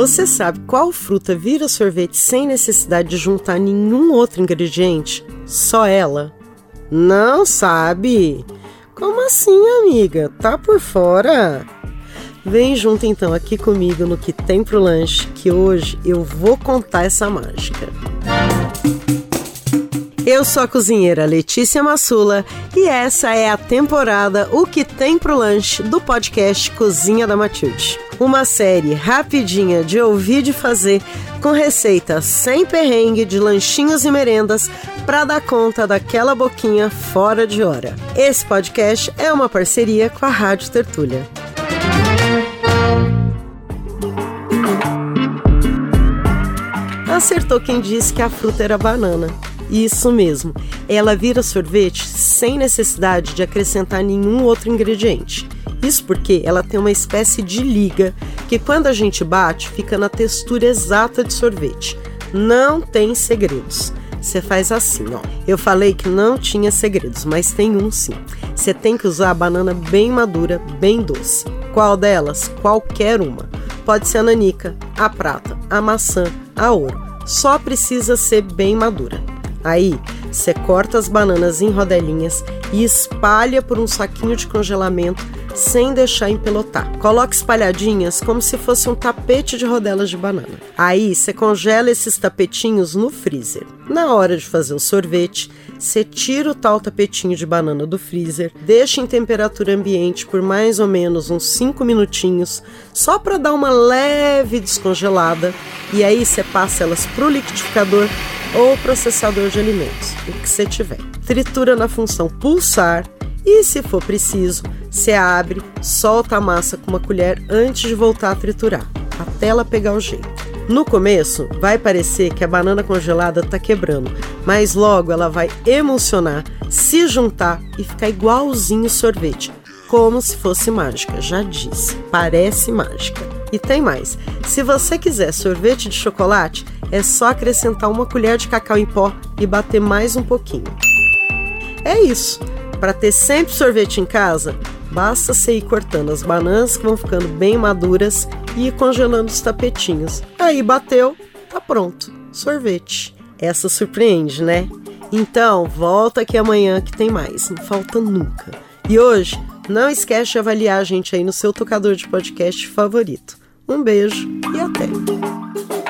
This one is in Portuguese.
Você sabe qual fruta vira sorvete sem necessidade de juntar nenhum outro ingrediente? Só ela? Não sabe? Como assim, amiga? Tá por fora? Vem junto então aqui comigo no que tem pro lanche, que hoje eu vou contar essa mágica. Eu sou a cozinheira Letícia Massula e essa é a temporada O que tem pro lanche do podcast Cozinha da Matilde. Uma série rapidinha de ouvir de fazer com receitas sem perrengue de lanchinhos e merendas para dar conta daquela boquinha fora de hora. Esse podcast é uma parceria com a Rádio Tertúlia. Acertou quem disse que a fruta era banana. Isso mesmo, ela vira sorvete sem necessidade de acrescentar nenhum outro ingrediente. Isso porque ela tem uma espécie de liga que, quando a gente bate, fica na textura exata de sorvete. Não tem segredos. Você faz assim, ó. Eu falei que não tinha segredos, mas tem um sim. Você tem que usar a banana bem madura, bem doce. Qual delas? Qualquer uma. Pode ser a nanica, a prata, a maçã, a ouro. Só precisa ser bem madura. Aí, você corta as bananas em rodelinhas e espalha por um saquinho de congelamento sem deixar empelotar. Coloque espalhadinhas como se fosse um tapete de rodelas de banana. Aí você congela esses tapetinhos no freezer. Na hora de fazer o sorvete, você tira o tal tapetinho de banana do freezer, deixa em temperatura ambiente por mais ou menos uns 5 minutinhos, só para dar uma leve descongelada, e aí você passa elas pro liquidificador ou processador de alimentos, o que você tiver. Tritura na função pulsar e, se for preciso, você abre, solta a massa com uma colher antes de voltar a triturar, até ela pegar o jeito. No começo, vai parecer que a banana congelada está quebrando, mas logo ela vai emulsionar, se juntar e ficar igualzinho sorvete, como se fosse mágica, já disse. Parece mágica. E tem mais: se você quiser sorvete de chocolate, é só acrescentar uma colher de cacau em pó e bater mais um pouquinho. É isso. Para ter sempre sorvete em casa, basta você ir cortando as bananas que vão ficando bem maduras e ir congelando os tapetinhos. Aí bateu, tá pronto. Sorvete. Essa surpreende, né? Então, volta aqui amanhã que tem mais. Não falta nunca. E hoje, não esquece de avaliar a gente aí no seu tocador de podcast favorito. Um beijo e até!